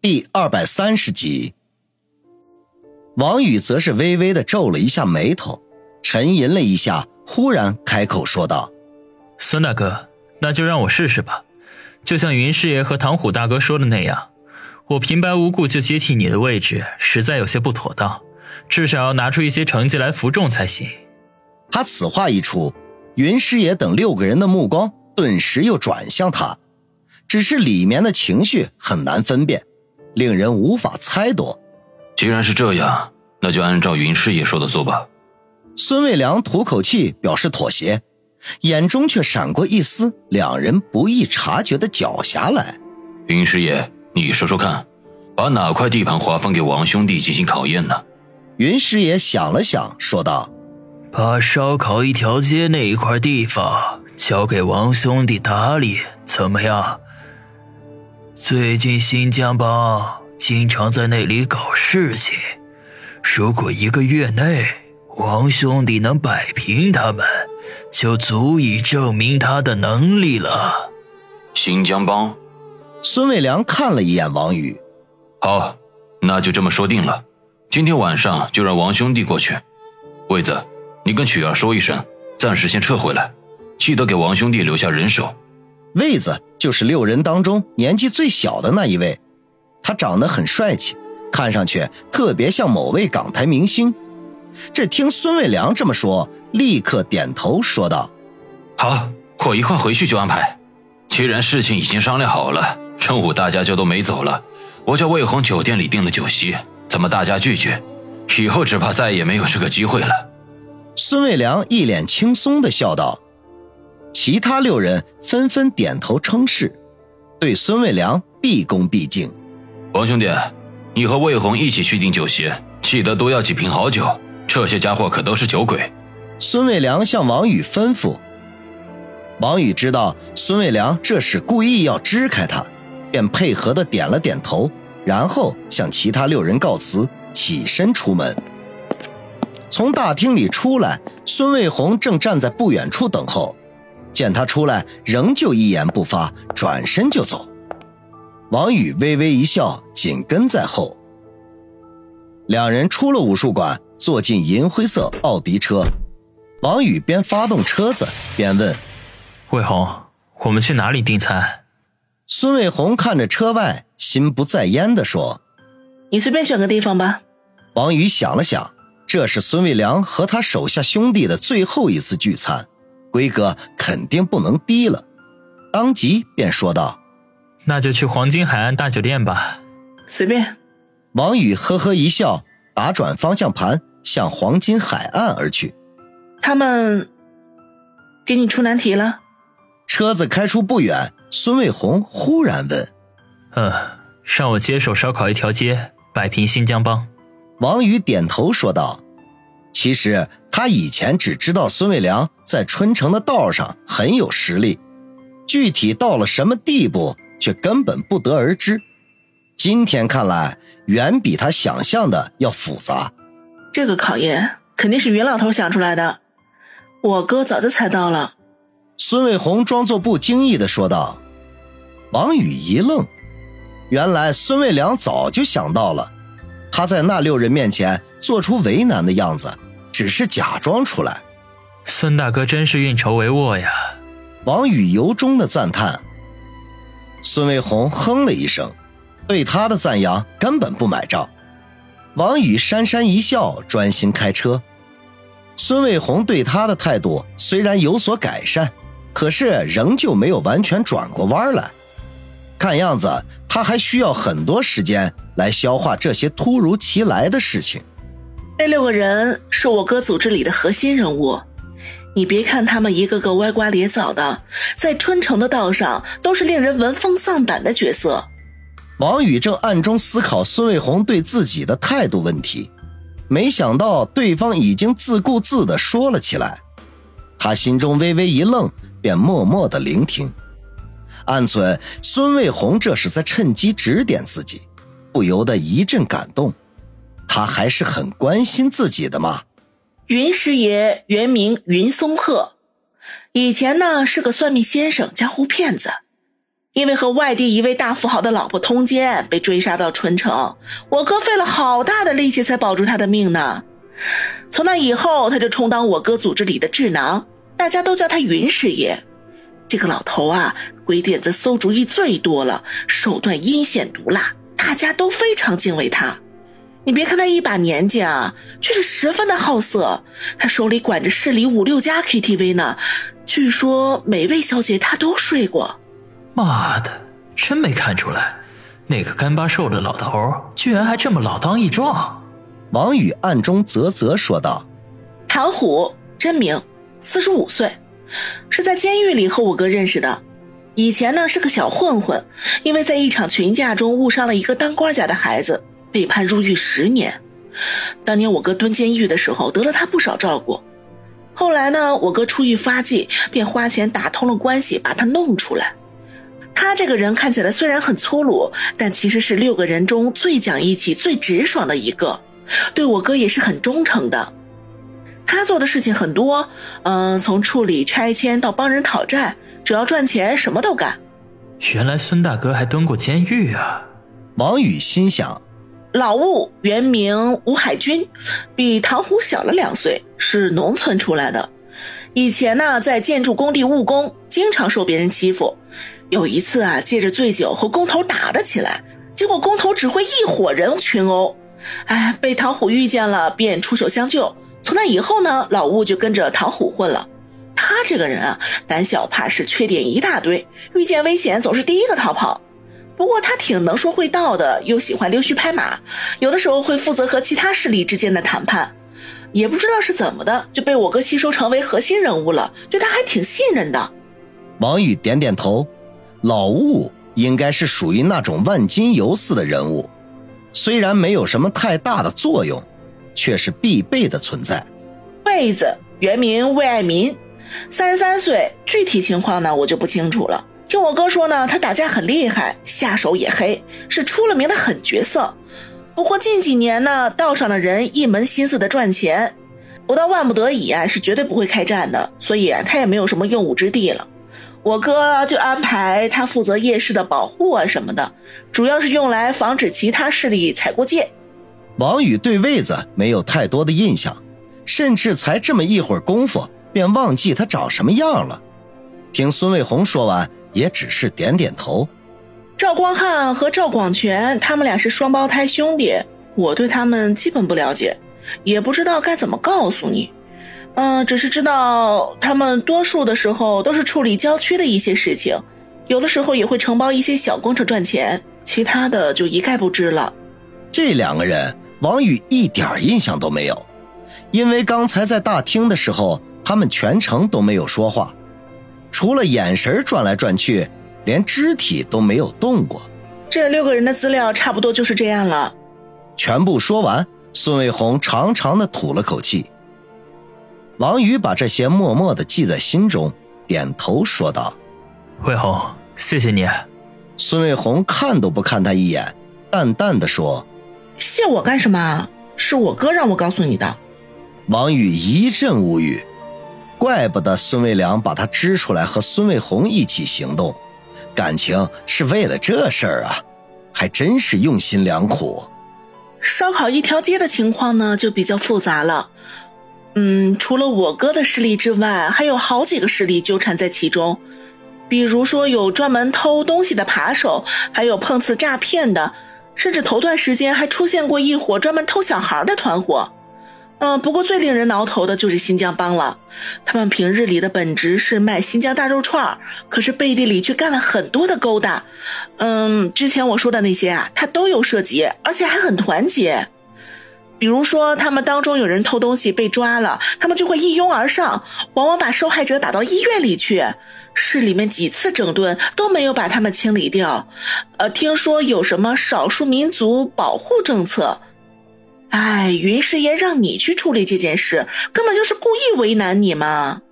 第二百三十集。王宇则是微微的皱了一下眉头，沉吟了一下，忽然开口说道：“孙大哥，那就让我试试吧。就像云师爷和唐虎大哥说的那样，我平白无故就接替你的位置，实在有些不妥当。至少要拿出一些成绩来服众才行。”他此话一出，云师爷等六个人的目光顿时又转向他。只是里面的情绪很难分辨，令人无法猜度。既然是这样，那就按照云师爷说的做吧。孙卫良吐口气表示妥协，眼中却闪过一丝两人不易察觉的狡黠来。云师爷，你说说看，把哪块地盘划分给王兄弟进行考验呢？云师爷想了想，说道：“把烧烤一条街那一块地方交给王兄弟打理，怎么样？”最近新疆帮经常在那里搞事情，如果一个月内王兄弟能摆平他们，就足以证明他的能力了。新疆帮，孙卫良看了一眼王宇，好，那就这么说定了。今天晚上就让王兄弟过去。卫子，你跟曲儿说一声，暂时先撤回来，记得给王兄弟留下人手。卫子就是六人当中年纪最小的那一位，他长得很帅气，看上去特别像某位港台明星。这听孙卫良这么说，立刻点头说道：“好，我一会儿回去就安排。既然事情已经商量好了，中午大家就都没走了，我叫魏红酒店里订了酒席，怎么大家拒绝？以后只怕再也没有这个机会了。”孙卫良一脸轻松的笑道。其他六人纷纷点头称是，对孙卫良毕恭毕敬。王兄弟，你和魏红一起去订酒席，记得多要几瓶好酒。这些家伙可都是酒鬼。孙卫良向王宇吩咐。王宇知道孙卫良这是故意要支开他，便配合的点了点头，然后向其他六人告辞，起身出门。从大厅里出来，孙卫红正站在不远处等候。见他出来，仍旧一言不发，转身就走。王宇微微一笑，紧跟在后。两人出了武术馆，坐进银灰色奥迪车。王宇边发动车子边问：“魏红，我们去哪里订餐？”孙卫红看着车外，心不在焉地说：“你随便选个地方吧。”王宇想了想，这是孙卫良和他手下兄弟的最后一次聚餐。规格肯定不能低了，当即便说道：“那就去黄金海岸大酒店吧。”随便。王宇呵呵一笑，打转方向盘向黄金海岸而去。他们给你出难题了？车子开出不远，孙卫红忽然问：“嗯，让我接手烧烤一条街，摆平新疆帮。”王宇点头说道：“其实。”他以前只知道孙卫良在春城的道上很有实力，具体到了什么地步却根本不得而知。今天看来，远比他想象的要复杂。这个考验肯定是云老头想出来的，我哥早就猜到了。孙卫红装作不经意的说道。王宇一愣，原来孙卫良早就想到了，他在那六人面前做出为难的样子。只是假装出来，孙大哥真是运筹帷幄呀！王宇由衷的赞叹。孙卫红哼了一声，对他的赞扬根本不买账。王宇讪讪一笑，专心开车。孙卫红对他的态度虽然有所改善，可是仍旧没有完全转过弯来。看样子他还需要很多时间来消化这些突如其来的事情。那六个人是我哥组织里的核心人物，你别看他们一个个歪瓜裂枣的，在春城的道上都是令人闻风丧胆的角色。王宇正暗中思考孙卫红对自己的态度问题，没想到对方已经自顾自地说了起来，他心中微微一愣，便默默地聆听，暗存孙卫红这是在趁机指点自己，不由得一阵感动。他还是很关心自己的嘛。云师爷原名云松鹤，以前呢是个算命先生，江湖骗子。因为和外地一位大富豪的老婆通奸，被追杀到春城。我哥费了好大的力气才保住他的命呢。从那以后，他就充当我哥组织里的智囊，大家都叫他云师爷。这个老头啊，鬼点子、馊主意最多了，手段阴险毒辣，大家都非常敬畏他。你别看他一把年纪啊，却是十分的好色。他手里管着市里五六家 KTV 呢，据说每位小姐他都睡过。妈的，真没看出来，那个干巴瘦的老头居然还这么老当益壮。王宇暗中啧啧说道：“唐虎，真名，四十五岁，是在监狱里和我哥认识的。以前呢是个小混混，因为在一场群架中误伤了一个当官家的孩子，被判入狱十年。当年我哥蹲监狱的时候，得了他不少照顾。后来呢，我哥出狱发迹，便花钱打通了关系，把他弄出来。”他这个人看起来虽然很粗鲁，但其实是六个人中最讲义气、最直爽的一个，对我哥也是很忠诚的。他做的事情很多，嗯，从处理拆迁到帮人讨债，只要赚钱什么都干。原来孙大哥还蹲过监狱啊！王宇心想，老吴原名吴海军，比唐虎小了两岁，是农村出来的。以前呢，在建筑工地务工，经常受别人欺负。有一次啊，借着醉酒和工头打了起来，结果工头指挥一伙人群殴，哎，被唐虎遇见了，便出手相救。从那以后呢，老吴就跟着唐虎混了。他这个人啊，胆小怕事，缺点一大堆，遇见危险总是第一个逃跑。不过他挺能说会道的，又喜欢溜须拍马，有的时候会负责和其他势力之间的谈判。也不知道是怎么的，就被我哥吸收成为核心人物了，对他还挺信任的。王宇点点头。老物应该是属于那种万金油似的人物，虽然没有什么太大的作用，却是必备的存在。魏子原名魏爱民，三十三岁，具体情况呢我就不清楚了。听我哥说呢，他打架很厉害，下手也黑，是出了名的狠角色。不过近几年呢，道上的人一门心思的赚钱，不到万不得已啊，是绝对不会开战的，所以，他也没有什么用武之地了。我哥就安排他负责夜市的保护啊什么的，主要是用来防止其他势力踩过界。王宇对位子没有太多的印象，甚至才这么一会儿功夫，便忘记他长什么样了。听孙卫红说完，也只是点点头。赵光汉和赵广全，他们俩是双胞胎兄弟，我对他们基本不了解，也不知道该怎么告诉你。嗯，只是知道他们多数的时候都是处理郊区的一些事情，有的时候也会承包一些小工程赚钱，其他的就一概不知了。这两个人，王宇一点印象都没有，因为刚才在大厅的时候，他们全程都没有说话，除了眼神转来转去，连肢体都没有动过。这六个人的资料差不多就是这样了。全部说完，孙卫红长长的吐了口气。王宇把这些默默的记在心中，点头说道：“卫红，谢谢你。”孙卫红看都不看他一眼，淡淡的说：“谢我干什么？是我哥让我告诉你的。”王宇一阵无语，怪不得孙卫良把他支出来和孙卫红一起行动，感情是为了这事儿啊，还真是用心良苦。烧烤一条街的情况呢，就比较复杂了。嗯，除了我哥的势力之外，还有好几个势力纠缠在其中。比如说，有专门偷东西的扒手，还有碰瓷诈骗的，甚至头段时间还出现过一伙专门偷小孩的团伙。嗯，不过最令人挠头的就是新疆帮了。他们平日里的本职是卖新疆大肉串可是背地里却干了很多的勾当。嗯，之前我说的那些啊，他都有涉及，而且还很团结。比如说，他们当中有人偷东西被抓了，他们就会一拥而上，往往把受害者打到医院里去。市里面几次整顿都没有把他们清理掉。呃，听说有什么少数民族保护政策。哎，云师爷让你去处理这件事，根本就是故意为难你嘛。